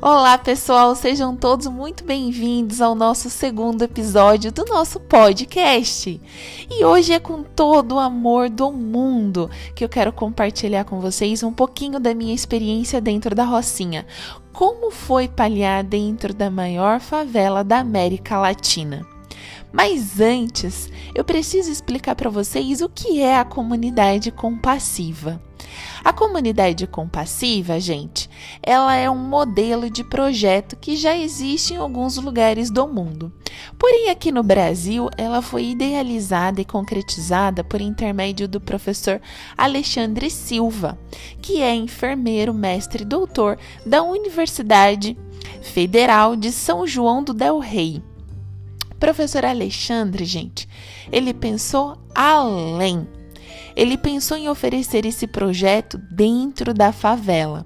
Olá, pessoal, sejam todos muito bem-vindos ao nosso segundo episódio do nosso podcast. E hoje é com todo o amor do mundo que eu quero compartilhar com vocês um pouquinho da minha experiência dentro da Rocinha. Como foi paliar dentro da maior favela da América Latina. Mas antes, eu preciso explicar para vocês o que é a comunidade compassiva. A comunidade compassiva, gente, ela é um modelo de projeto que já existe em alguns lugares do mundo. Porém, aqui no Brasil, ela foi idealizada e concretizada por intermédio do professor Alexandre Silva, que é enfermeiro, mestre e doutor da Universidade Federal de São João do Del Rei. Professor Alexandre, gente, ele pensou além. Ele pensou em oferecer esse projeto dentro da favela.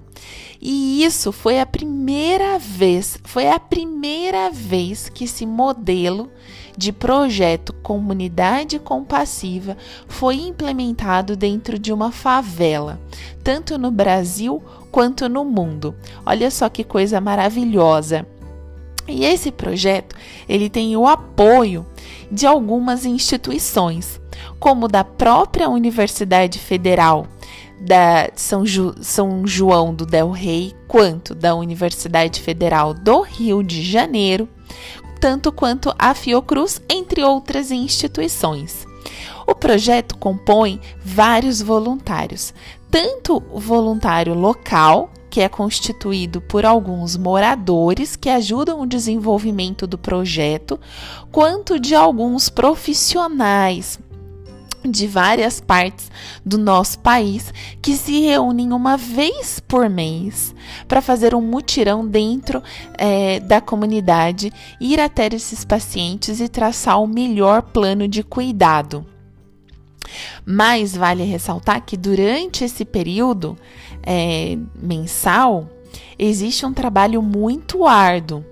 E isso foi a primeira vez, foi a primeira vez que esse modelo de projeto comunidade compassiva foi implementado dentro de uma favela, tanto no Brasil quanto no mundo. Olha só que coisa maravilhosa. E esse projeto, ele tem o apoio de algumas instituições, como da própria Universidade Federal da São, Ju, São João do Del Rei, quanto da Universidade Federal do Rio de Janeiro, tanto quanto a Fiocruz, entre outras instituições. O projeto compõe vários voluntários, tanto voluntário local, que é constituído por alguns moradores que ajudam o desenvolvimento do projeto, quanto de alguns profissionais de várias partes do nosso país que se reúnem uma vez por mês para fazer um mutirão dentro é, da comunidade, ir até esses pacientes e traçar o melhor plano de cuidado. Mas vale ressaltar que durante esse período é, mensal existe um trabalho muito árduo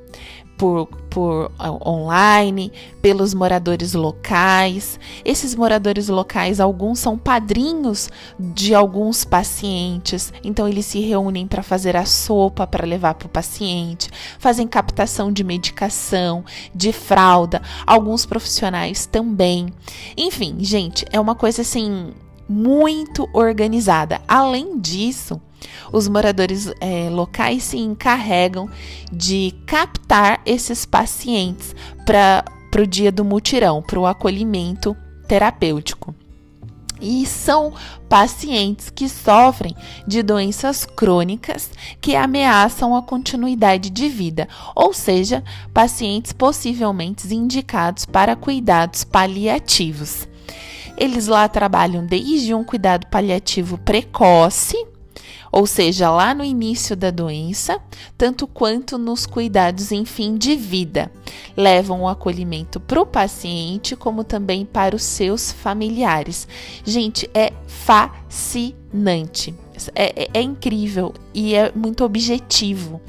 por, por online, pelos moradores locais. Esses moradores locais, alguns são padrinhos de alguns pacientes, então eles se reúnem para fazer a sopa para levar para o paciente, fazem captação de medicação, de fralda, alguns profissionais também. Enfim, gente, é uma coisa assim muito organizada. Além disso, os moradores é, locais se encarregam de captar esses pacientes para o dia do mutirão, para o acolhimento terapêutico. E são pacientes que sofrem de doenças crônicas que ameaçam a continuidade de vida, ou seja, pacientes possivelmente indicados para cuidados paliativos. Eles lá trabalham desde um cuidado paliativo precoce, ou seja, lá no início da doença, tanto quanto nos cuidados em fim de vida. Levam o acolhimento para o paciente, como também para os seus familiares. Gente, é fascinante. É, é, é incrível e é muito objetivo.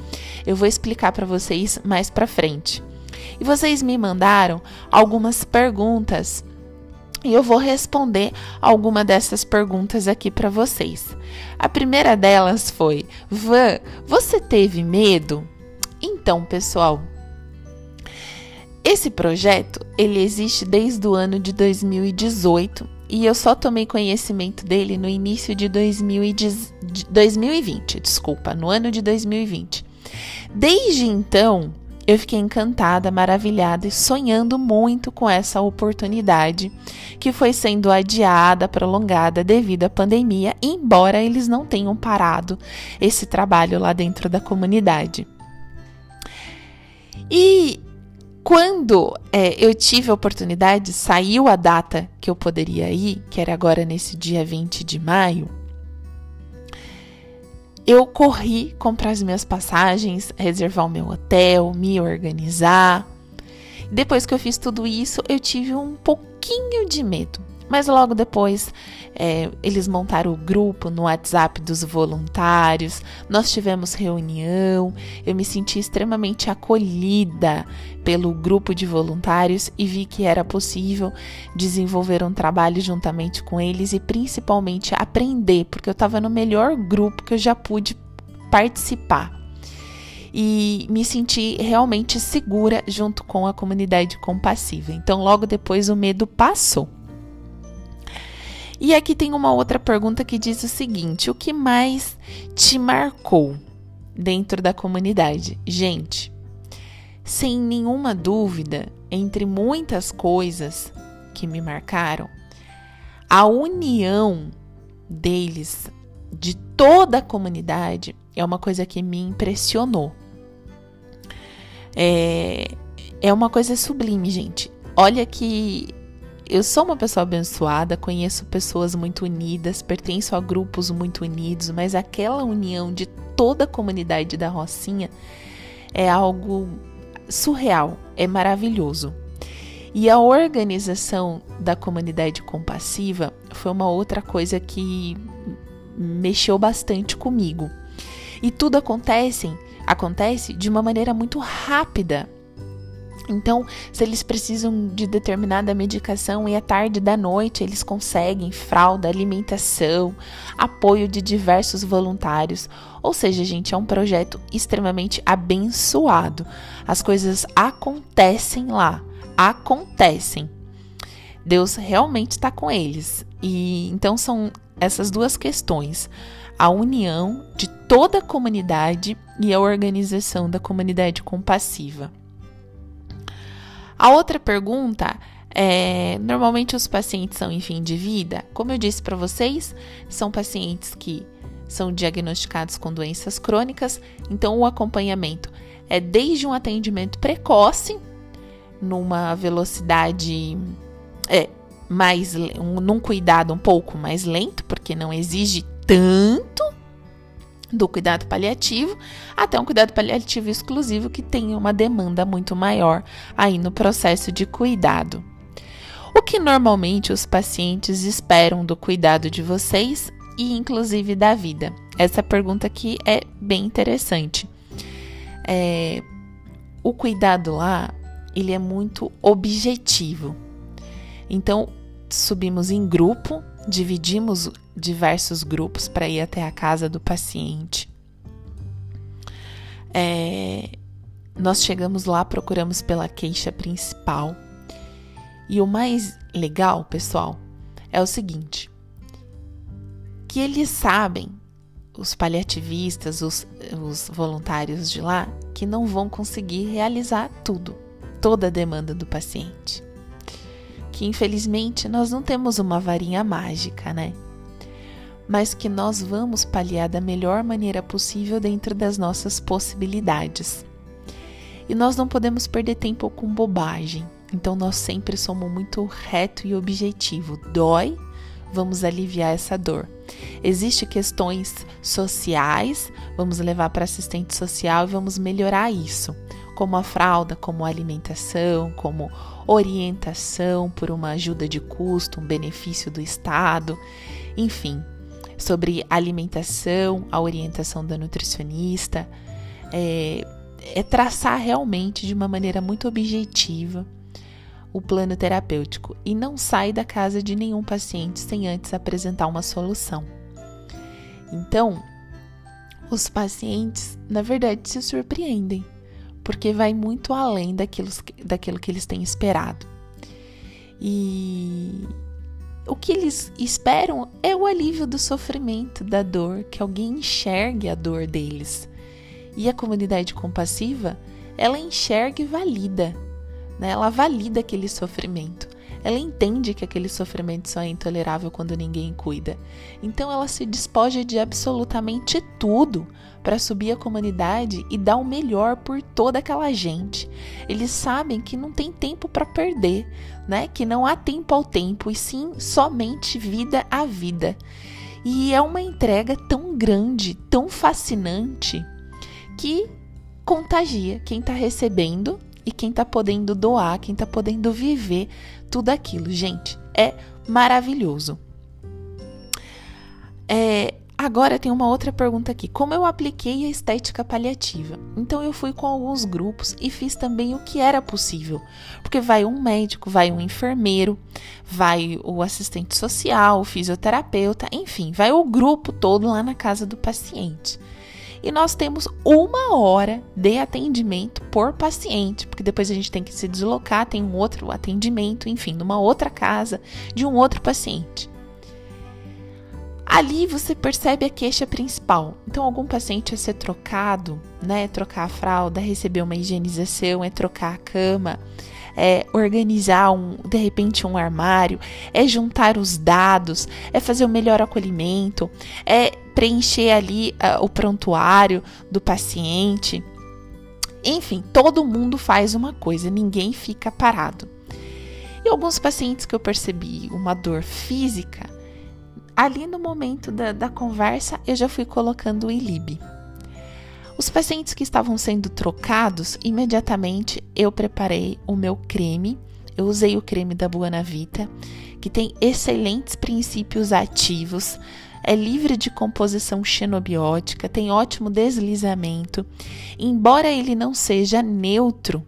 Eu vou explicar para vocês mais para frente. E vocês me mandaram algumas perguntas e eu vou responder alguma dessas perguntas aqui para vocês. A primeira delas foi: Van, você teve medo? Então, pessoal, esse projeto ele existe desde o ano de 2018 e eu só tomei conhecimento dele no início de 2020, desculpa, no ano de 2020. Desde então, eu fiquei encantada, maravilhada e sonhando muito com essa oportunidade que foi sendo adiada, prolongada devido à pandemia, embora eles não tenham parado esse trabalho lá dentro da comunidade. E quando é, eu tive a oportunidade, saiu a data que eu poderia ir, que era agora nesse dia 20 de maio eu corri comprar as minhas passagens, reservar o meu hotel, me organizar. Depois que eu fiz tudo isso, eu tive um pouquinho de medo. Mas logo depois é, eles montaram o grupo no WhatsApp dos voluntários, nós tivemos reunião, eu me senti extremamente acolhida pelo grupo de voluntários e vi que era possível desenvolver um trabalho juntamente com eles e principalmente aprender, porque eu estava no melhor grupo que eu já pude participar. e me senti realmente segura junto com a comunidade compassiva. Então, logo depois, o medo passou. E aqui tem uma outra pergunta que diz o seguinte: o que mais te marcou dentro da comunidade? Gente, sem nenhuma dúvida, entre muitas coisas que me marcaram, a união deles, de toda a comunidade, é uma coisa que me impressionou. É, é uma coisa sublime, gente. Olha que eu sou uma pessoa abençoada, conheço pessoas muito unidas, pertenço a grupos muito unidos, mas aquela união de toda a comunidade da Rocinha é algo surreal, é maravilhoso. E a organização da comunidade compassiva foi uma outra coisa que mexeu bastante comigo. E tudo acontece, acontece de uma maneira muito rápida. Então, se eles precisam de determinada medicação e é tarde da noite, eles conseguem fralda, alimentação, apoio de diversos voluntários. Ou seja, gente, é um projeto extremamente abençoado. As coisas acontecem lá, acontecem. Deus realmente está com eles. E então são essas duas questões: a união de toda a comunidade e a organização da comunidade compassiva. A outra pergunta é: normalmente os pacientes são em fim de vida? Como eu disse para vocês, são pacientes que são diagnosticados com doenças crônicas, então o acompanhamento é desde um atendimento precoce, numa velocidade é, mais um, num cuidado um pouco mais lento, porque não exige tanto do cuidado paliativo, até um cuidado paliativo exclusivo que tem uma demanda muito maior aí no processo de cuidado. O que normalmente os pacientes esperam do cuidado de vocês e inclusive da vida? Essa pergunta aqui é bem interessante. É, o cuidado lá, ele é muito objetivo. Então, subimos em grupo, dividimos diversos grupos para ir até a casa do paciente. É, nós chegamos lá, procuramos pela queixa principal. E o mais legal, pessoal, é o seguinte: que eles sabem, os paliativistas, os, os voluntários de lá, que não vão conseguir realizar tudo, toda a demanda do paciente que infelizmente nós não temos uma varinha mágica, né? Mas que nós vamos paliar da melhor maneira possível dentro das nossas possibilidades. E nós não podemos perder tempo com bobagem. Então nós sempre somos muito reto e objetivo. Dói, vamos aliviar essa dor. Existem questões sociais, vamos levar para assistente social e vamos melhorar isso, como a fralda, como a alimentação, como orientação por uma ajuda de custo, um benefício do Estado, enfim, sobre alimentação, a orientação da nutricionista, é, é traçar realmente de uma maneira muito objetiva o plano terapêutico e não sai da casa de nenhum paciente sem antes apresentar uma solução. Então, os pacientes, na verdade, se surpreendem porque vai muito além daquilo, daquilo que eles têm esperado. E o que eles esperam é o alívio do sofrimento, da dor, que alguém enxergue a dor deles. E a comunidade compassiva, ela enxerga e valida, né? ela valida aquele sofrimento. Ela entende que aquele sofrimento só é intolerável quando ninguém cuida. Então ela se despoja de absolutamente tudo para subir a comunidade e dar o melhor por toda aquela gente. Eles sabem que não tem tempo para perder, né? Que não há tempo ao tempo e sim somente vida a vida. E é uma entrega tão grande, tão fascinante que contagia quem está recebendo e quem está podendo doar, quem está podendo viver tudo aquilo. Gente, é maravilhoso. É, agora tem uma outra pergunta aqui. Como eu apliquei a estética paliativa? Então eu fui com alguns grupos e fiz também o que era possível. Porque vai um médico, vai um enfermeiro, vai o assistente social, o fisioterapeuta, enfim, vai o grupo todo lá na casa do paciente. E nós temos uma hora de atendimento por paciente, porque depois a gente tem que se deslocar, tem um outro atendimento, enfim, numa outra casa de um outro paciente. Ali você percebe a queixa principal. Então, algum paciente é ser trocado, né? Trocar a fralda, receber uma higienização, é trocar a cama, é organizar um, de repente um armário, é juntar os dados, é fazer o melhor acolhimento, é preencher ali uh, o prontuário do paciente. Enfim, todo mundo faz uma coisa, ninguém fica parado. E alguns pacientes que eu percebi uma dor física, ali no momento da, da conversa eu já fui colocando o ILIB. Os pacientes que estavam sendo trocados, imediatamente eu preparei o meu creme. Eu usei o creme da Buanavita, que tem excelentes princípios ativos, é livre de composição xenobiótica, tem ótimo deslizamento. Embora ele não seja neutro,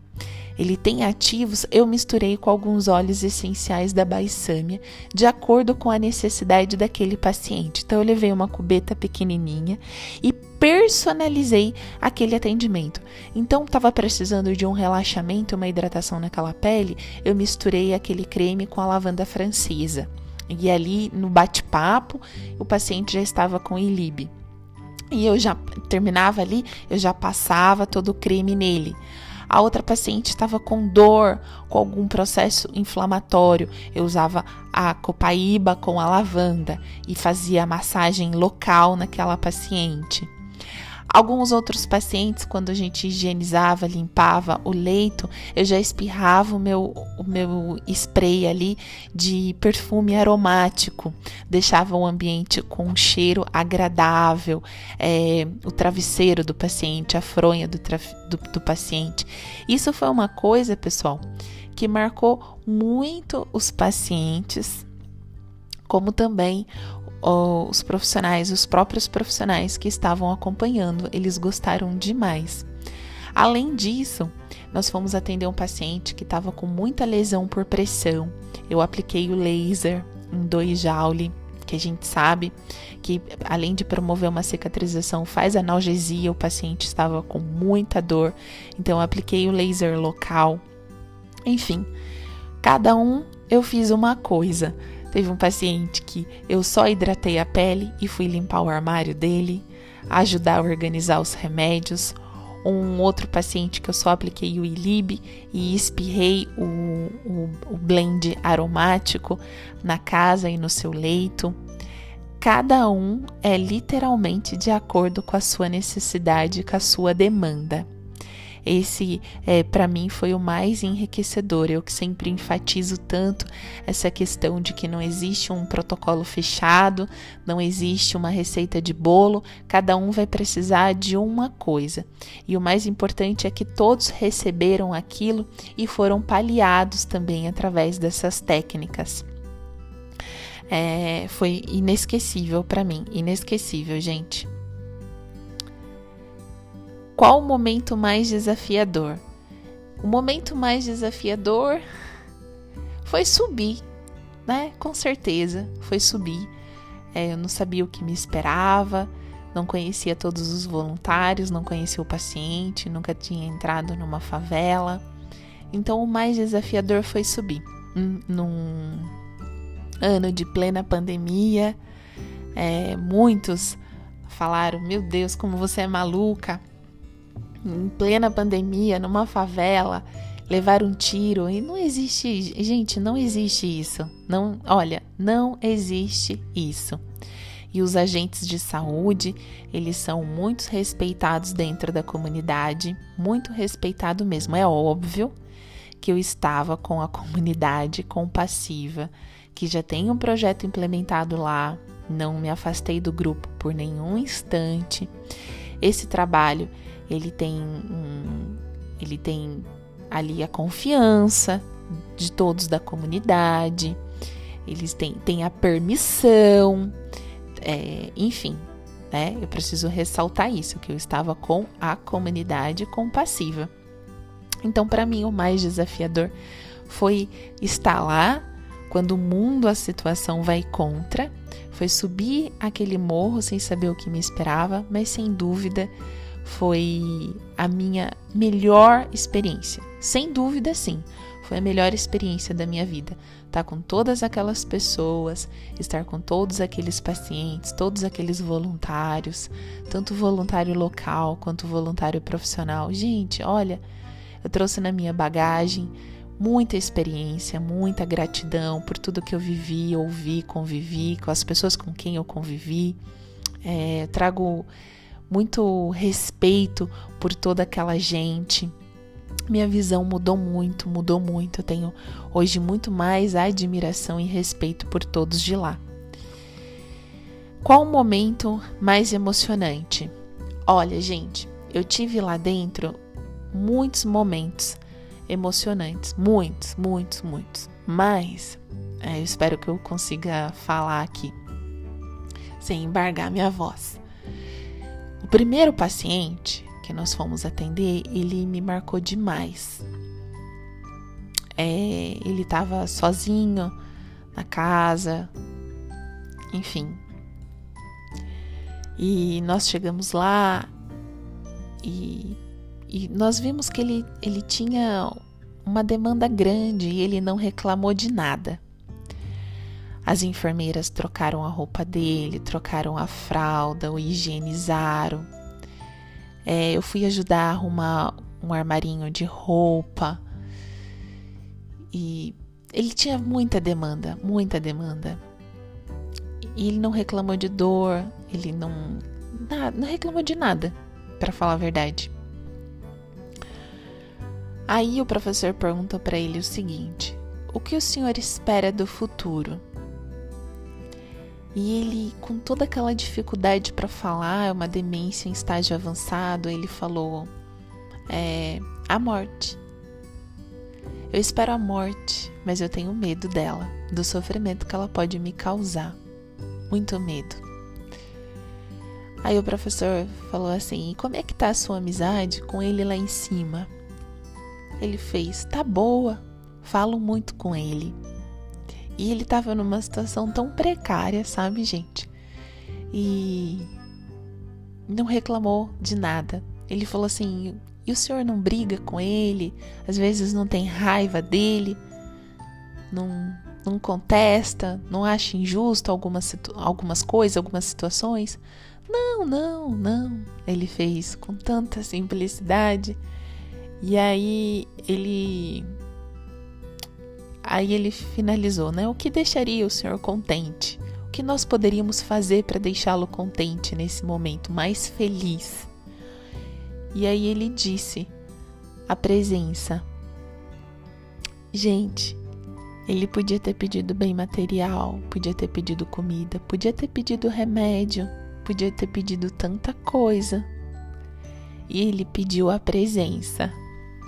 ele tem ativos, eu misturei com alguns óleos essenciais da baissâmia, de acordo com a necessidade daquele paciente. Então, eu levei uma cubeta pequenininha e personalizei aquele atendimento. Então, estava precisando de um relaxamento, uma hidratação naquela pele, eu misturei aquele creme com a lavanda francesa. E ali, no bate-papo, o paciente já estava com ilib. E eu já terminava ali, eu já passava todo o creme nele. A outra paciente estava com dor, com algum processo inflamatório. Eu usava a copaíba com a lavanda e fazia a massagem local naquela paciente. Alguns outros pacientes, quando a gente higienizava, limpava o leito, eu já espirrava o meu, o meu spray ali de perfume aromático, deixava o ambiente com um cheiro agradável, é, o travesseiro do paciente, a fronha do, do, do paciente. Isso foi uma coisa, pessoal, que marcou muito os pacientes, como também os profissionais, os próprios profissionais que estavam acompanhando, eles gostaram demais. Além disso, nós fomos atender um paciente que estava com muita lesão por pressão. Eu apliquei o laser em 2 joule, que a gente sabe que além de promover uma cicatrização, faz analgesia. O paciente estava com muita dor, então eu apliquei o laser local. Enfim, cada um eu fiz uma coisa. Teve um paciente que eu só hidratei a pele e fui limpar o armário dele, ajudar a organizar os remédios. Um outro paciente que eu só apliquei o Ilib e espirrei o, o, o blend aromático na casa e no seu leito. Cada um é literalmente de acordo com a sua necessidade, com a sua demanda. Esse, é, para mim, foi o mais enriquecedor. Eu que sempre enfatizo tanto essa questão de que não existe um protocolo fechado, não existe uma receita de bolo, cada um vai precisar de uma coisa. E o mais importante é que todos receberam aquilo e foram paliados também através dessas técnicas. É, foi inesquecível para mim, inesquecível, gente. Qual o momento mais desafiador? O momento mais desafiador foi subir, né? Com certeza, foi subir. É, eu não sabia o que me esperava, não conhecia todos os voluntários, não conhecia o paciente, nunca tinha entrado numa favela. Então, o mais desafiador foi subir. Num ano de plena pandemia, é, muitos falaram: Meu Deus, como você é maluca! Em plena pandemia, numa favela, levar um tiro e não existe, gente, não existe isso. Não, olha, não existe isso. E os agentes de saúde, eles são muito respeitados dentro da comunidade, muito respeitado mesmo. É óbvio que eu estava com a comunidade compassiva, que já tem um projeto implementado lá, não me afastei do grupo por nenhum instante. Esse trabalho ele tem um, ele tem ali a confiança de todos da comunidade, eles têm, têm a permissão, é, enfim, né? Eu preciso ressaltar isso, que eu estava com a comunidade compassiva. Então, para mim, o mais desafiador foi estar lá quando o mundo, a situação vai contra, foi subir aquele morro sem saber o que me esperava, mas sem dúvida foi a minha melhor experiência. Sem dúvida, sim, foi a melhor experiência da minha vida. Estar tá com todas aquelas pessoas, estar com todos aqueles pacientes, todos aqueles voluntários, tanto voluntário local quanto voluntário profissional. Gente, olha, eu trouxe na minha bagagem muita experiência, muita gratidão por tudo que eu vivi, ouvi, convivi, com as pessoas com quem eu convivi. É, trago muito respeito por toda aquela gente. Minha visão mudou muito, mudou muito. Eu tenho hoje muito mais admiração e respeito por todos de lá. Qual o momento mais emocionante? Olha, gente, eu tive lá dentro muitos momentos emocionantes. Muitos, muitos, muitos. Mas é, eu espero que eu consiga falar aqui sem embargar minha voz. O primeiro paciente que nós fomos atender, ele me marcou demais. É, ele estava sozinho na casa, enfim. E nós chegamos lá e e nós vimos que ele, ele tinha uma demanda grande e ele não reclamou de nada. As enfermeiras trocaram a roupa dele, trocaram a fralda, o higienizaram. É, eu fui ajudar a arrumar um armarinho de roupa. E ele tinha muita demanda, muita demanda. E ele não reclamou de dor, ele não, não reclamou de nada, para falar a verdade. Aí o professor pergunta para ele o seguinte: O que o senhor espera do futuro? E ele, com toda aquela dificuldade para falar, é uma demência em estágio avançado, ele falou: é, a morte. Eu espero a morte, mas eu tenho medo dela, do sofrimento que ela pode me causar. Muito medo. Aí o professor falou assim: como é que tá a sua amizade com ele lá em cima? Ele fez, tá boa, falo muito com ele. E ele estava numa situação tão precária, sabe, gente? E não reclamou de nada. Ele falou assim: e o senhor não briga com ele? Às vezes não tem raiva dele? Não, não contesta? Não acha injusto algumas, algumas coisas, algumas situações? Não, não, não. Ele fez com tanta simplicidade. E aí ele aí ele finalizou, né? O que deixaria o senhor contente? O que nós poderíamos fazer para deixá-lo contente nesse momento, mais feliz? E aí ele disse: a presença. Gente, ele podia ter pedido bem material, podia ter pedido comida, podia ter pedido remédio, podia ter pedido tanta coisa. E ele pediu a presença.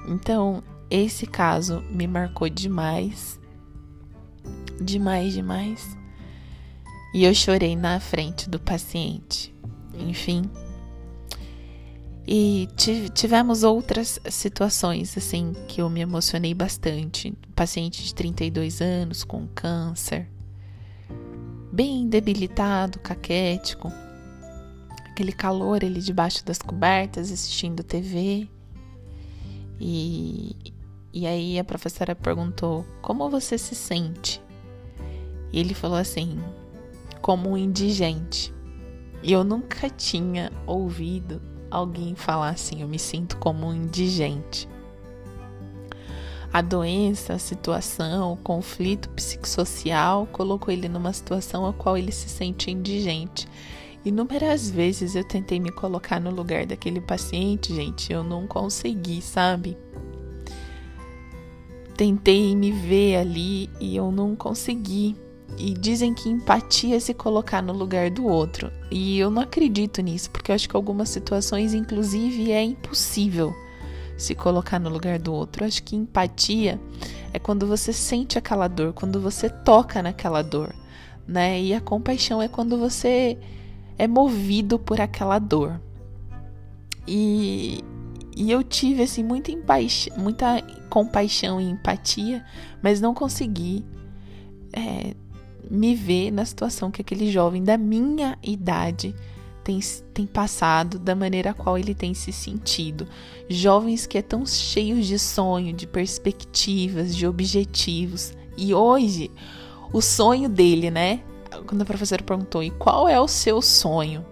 Então, esse caso me marcou demais. Demais, demais. E eu chorei na frente do paciente. Enfim. E tivemos outras situações, assim, que eu me emocionei bastante. paciente de 32 anos com câncer, bem debilitado, caquético, aquele calor ali debaixo das cobertas, assistindo TV. E, e aí a professora perguntou: Como você se sente? E ele falou assim: Como um indigente. E eu nunca tinha ouvido alguém falar assim: Eu me sinto como um indigente. A doença, a situação, o conflito psicossocial colocou ele numa situação a qual ele se sente indigente. Inúmeras vezes eu tentei me colocar no lugar daquele paciente, gente, eu não consegui, sabe? Tentei me ver ali e eu não consegui. E dizem que empatia é se colocar no lugar do outro. E eu não acredito nisso, porque eu acho que algumas situações, inclusive, é impossível se colocar no lugar do outro. Eu acho que empatia é quando você sente aquela dor, quando você toca naquela dor, né? E a compaixão é quando você é movido por aquela dor. E, e eu tive assim muita, muita compaixão e empatia, mas não consegui é, me ver na situação que aquele jovem da minha idade tem, tem passado, da maneira a qual ele tem se sentido. Jovens que é tão cheios de sonho, de perspectivas, de objetivos. E hoje, o sonho dele, né? Quando a professora perguntou, e qual é o seu sonho?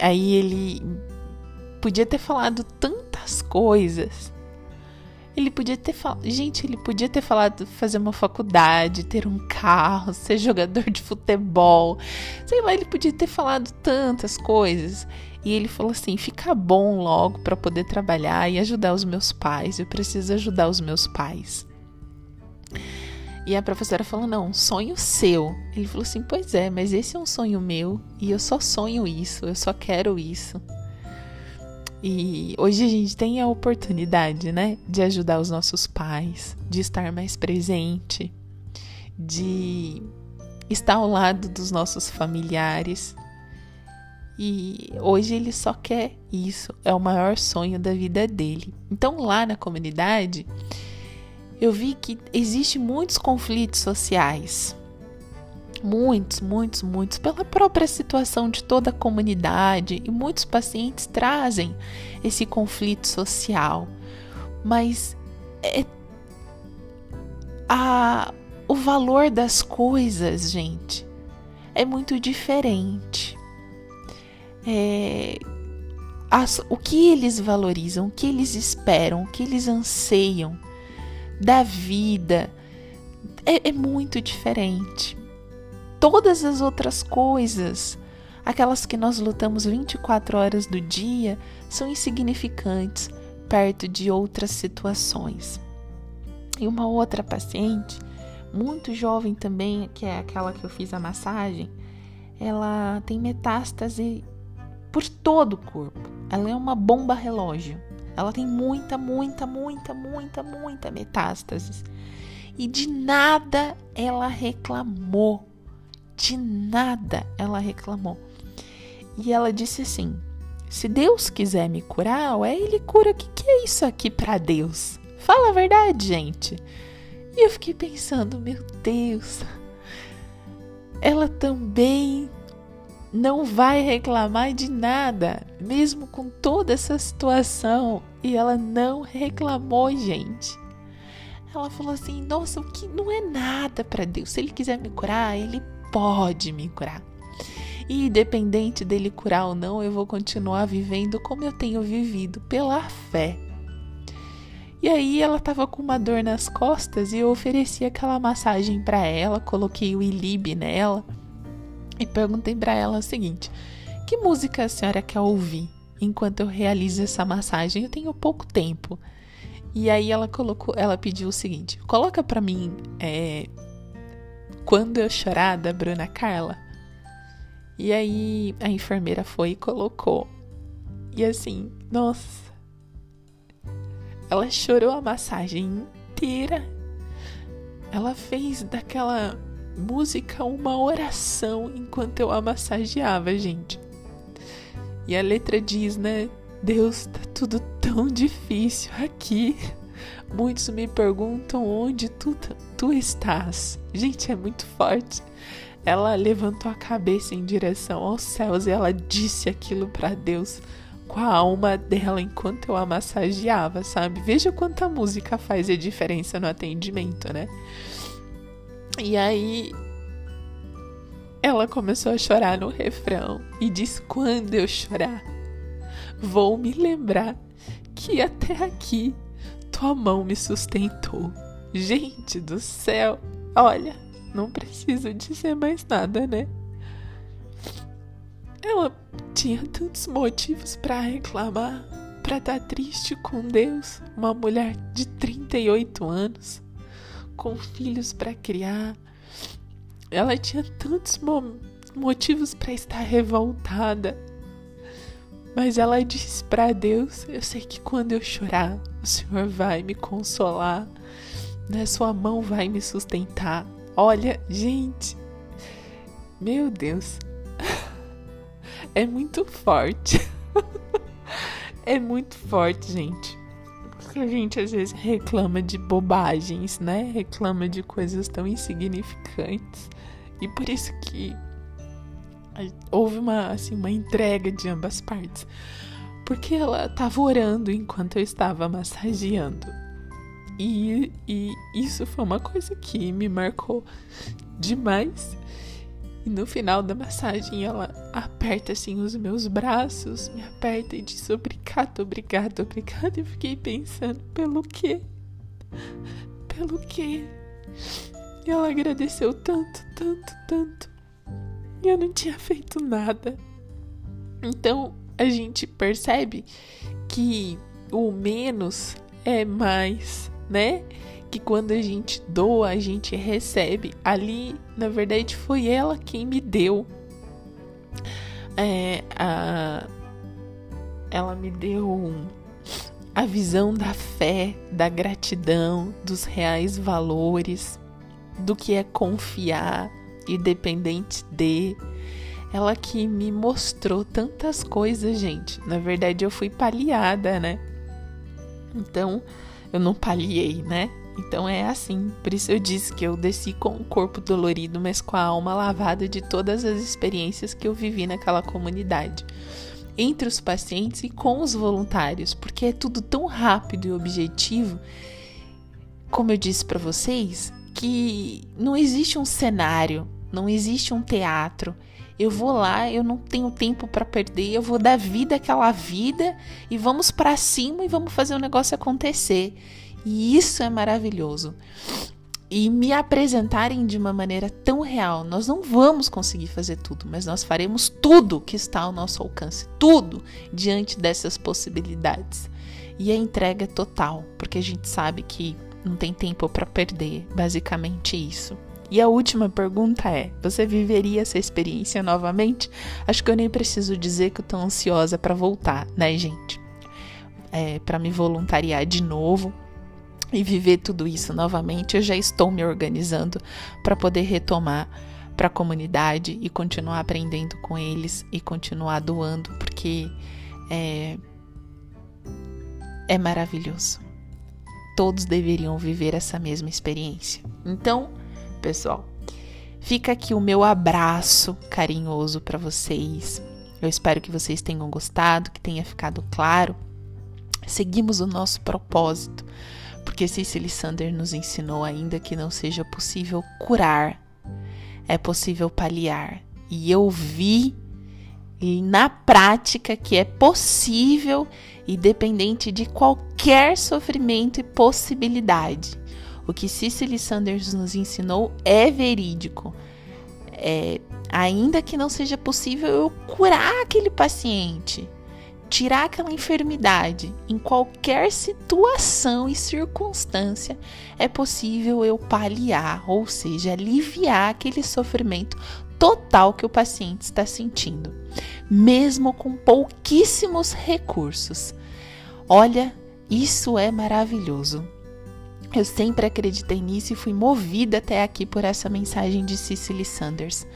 Aí ele podia ter falado tantas coisas ele podia ter falado. Gente, ele podia ter falado fazer uma faculdade, ter um carro, ser jogador de futebol. Sei lá, ele podia ter falado tantas coisas. E ele falou assim: fica bom logo para poder trabalhar e ajudar os meus pais. Eu preciso ajudar os meus pais. E a professora falou: não, sonho seu. Ele falou assim: pois é, mas esse é um sonho meu e eu só sonho isso, eu só quero isso. E hoje a gente tem a oportunidade, né, de ajudar os nossos pais, de estar mais presente, de estar ao lado dos nossos familiares. E hoje ele só quer isso, é o maior sonho da vida dele. Então lá na comunidade, eu vi que existe muitos conflitos sociais Muitos, muitos, muitos, pela própria situação de toda a comunidade, e muitos pacientes trazem esse conflito social. Mas é, a, o valor das coisas, gente, é muito diferente. É, as, o que eles valorizam, o que eles esperam, o que eles anseiam da vida é, é muito diferente todas as outras coisas, aquelas que nós lutamos 24 horas do dia, são insignificantes perto de outras situações. E uma outra paciente, muito jovem também, que é aquela que eu fiz a massagem, ela tem metástase por todo o corpo. Ela é uma bomba relógio. Ela tem muita, muita, muita, muita, muita metástases. E de nada ela reclamou de nada ela reclamou. E ela disse assim: Se Deus quiser me curar, ué, ele cura. O que, que é isso aqui para Deus? Fala a verdade, gente. E eu fiquei pensando: Meu Deus, ela também não vai reclamar de nada, mesmo com toda essa situação. E ela não reclamou, gente. Ela falou assim: Nossa, o que não é nada para Deus. Se Ele quiser me curar, Ele pode me curar. E independente dele curar ou não, eu vou continuar vivendo como eu tenho vivido, pela fé. E aí ela estava com uma dor nas costas e eu ofereci aquela massagem para ela, coloquei o Ilib nela e perguntei para ela o seguinte: "Que música a senhora quer ouvir enquanto eu realizo essa massagem? Eu tenho pouco tempo." E aí ela colocou, ela pediu o seguinte: "Coloca para mim é, quando Eu Chorar, da Bruna Carla. E aí a enfermeira foi e colocou. E assim, nossa. Ela chorou a massagem inteira. Ela fez daquela música uma oração enquanto eu a massageava, gente. E a letra diz, né? Deus, tá tudo tão difícil aqui. Muitos me perguntam onde tu, tu estás. Gente, é muito forte. Ela levantou a cabeça em direção aos céus e ela disse aquilo para Deus com a alma dela enquanto eu a massageava, sabe? Veja quanta música faz a diferença no atendimento, né? E aí ela começou a chorar no refrão e diz: Quando eu chorar, vou me lembrar que até aqui tua mão me sustentou. Gente do céu, olha, não preciso dizer mais nada, né? Ela tinha tantos motivos para reclamar, para estar tá triste com Deus, uma mulher de 38 anos, com filhos para criar. Ela tinha tantos mo motivos para estar revoltada. Mas ela disse para Deus: Eu sei que quando eu chorar, o Senhor vai me consolar, né? Sua mão vai me sustentar. Olha, gente, meu Deus, é muito forte. é muito forte, gente. a gente às vezes reclama de bobagens, né? Reclama de coisas tão insignificantes. E por isso que houve uma, assim, uma entrega de ambas partes. Porque ela estava orando enquanto eu estava massageando. E, e isso foi uma coisa que me marcou demais. E no final da massagem ela aperta assim os meus braços, me aperta e diz obrigado, obrigado, obrigado. Eu fiquei pensando, pelo quê? Pelo quê? E ela agradeceu tanto, tanto, tanto. E eu não tinha feito nada. Então a gente percebe que o menos é mais, né? Que quando a gente doa, a gente recebe. Ali, na verdade, foi ela quem me deu. É, a, ela me deu a visão da fé, da gratidão, dos reais valores do que é confiar, independente de. Ela que me mostrou tantas coisas, gente. Na verdade, eu fui paliada, né? Então, eu não paliei, né? Então é assim. Por isso eu disse que eu desci com o corpo dolorido, mas com a alma lavada de todas as experiências que eu vivi naquela comunidade. Entre os pacientes e com os voluntários, porque é tudo tão rápido e objetivo. Como eu disse para vocês, que não existe um cenário, não existe um teatro. Eu vou lá, eu não tenho tempo para perder, eu vou dar vida àquela vida e vamos para cima e vamos fazer o negócio acontecer. E isso é maravilhoso. E me apresentarem de uma maneira tão real. Nós não vamos conseguir fazer tudo, mas nós faremos tudo que está ao nosso alcance, tudo diante dessas possibilidades. E a entrega é total, porque a gente sabe que não tem tempo para perder, basicamente isso. E a última pergunta é: você viveria essa experiência novamente? Acho que eu nem preciso dizer que eu tô ansiosa para voltar, né, gente? É, para me voluntariar de novo e viver tudo isso novamente. Eu já estou me organizando para poder retomar para a comunidade e continuar aprendendo com eles e continuar doando, porque é, é maravilhoso todos deveriam viver essa mesma experiência. Então, pessoal, fica aqui o meu abraço carinhoso para vocês. Eu espero que vocês tenham gostado, que tenha ficado claro. Seguimos o nosso propósito, porque Cicely Sander nos ensinou ainda que não seja possível curar, é possível paliar. E eu vi na prática que é possível e dependente de qualquer sofrimento e possibilidade. O que Cicely Sanders nos ensinou é verídico. É, ainda que não seja possível eu curar aquele paciente, tirar aquela enfermidade, em qualquer situação e circunstância, é possível eu paliar, ou seja, aliviar aquele sofrimento total que o paciente está sentindo, mesmo com pouquíssimos recursos. Olha, isso é maravilhoso. Eu sempre acreditei nisso e fui movida até aqui por essa mensagem de Cicely Sanders.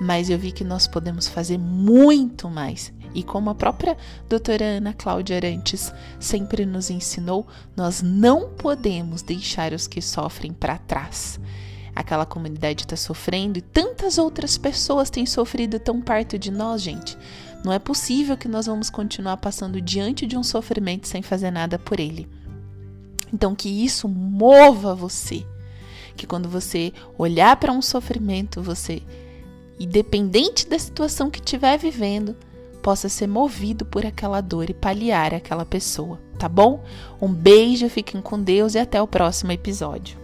Mas eu vi que nós podemos fazer muito mais. E como a própria doutora Ana Cláudia Arantes sempre nos ensinou, nós não podemos deixar os que sofrem para trás aquela comunidade está sofrendo e tantas outras pessoas têm sofrido tão perto de nós, gente. Não é possível que nós vamos continuar passando diante de um sofrimento sem fazer nada por ele. Então, que isso mova você. Que quando você olhar para um sofrimento, você, independente da situação que estiver vivendo, possa ser movido por aquela dor e paliar aquela pessoa, tá bom? Um beijo, fiquem com Deus e até o próximo episódio.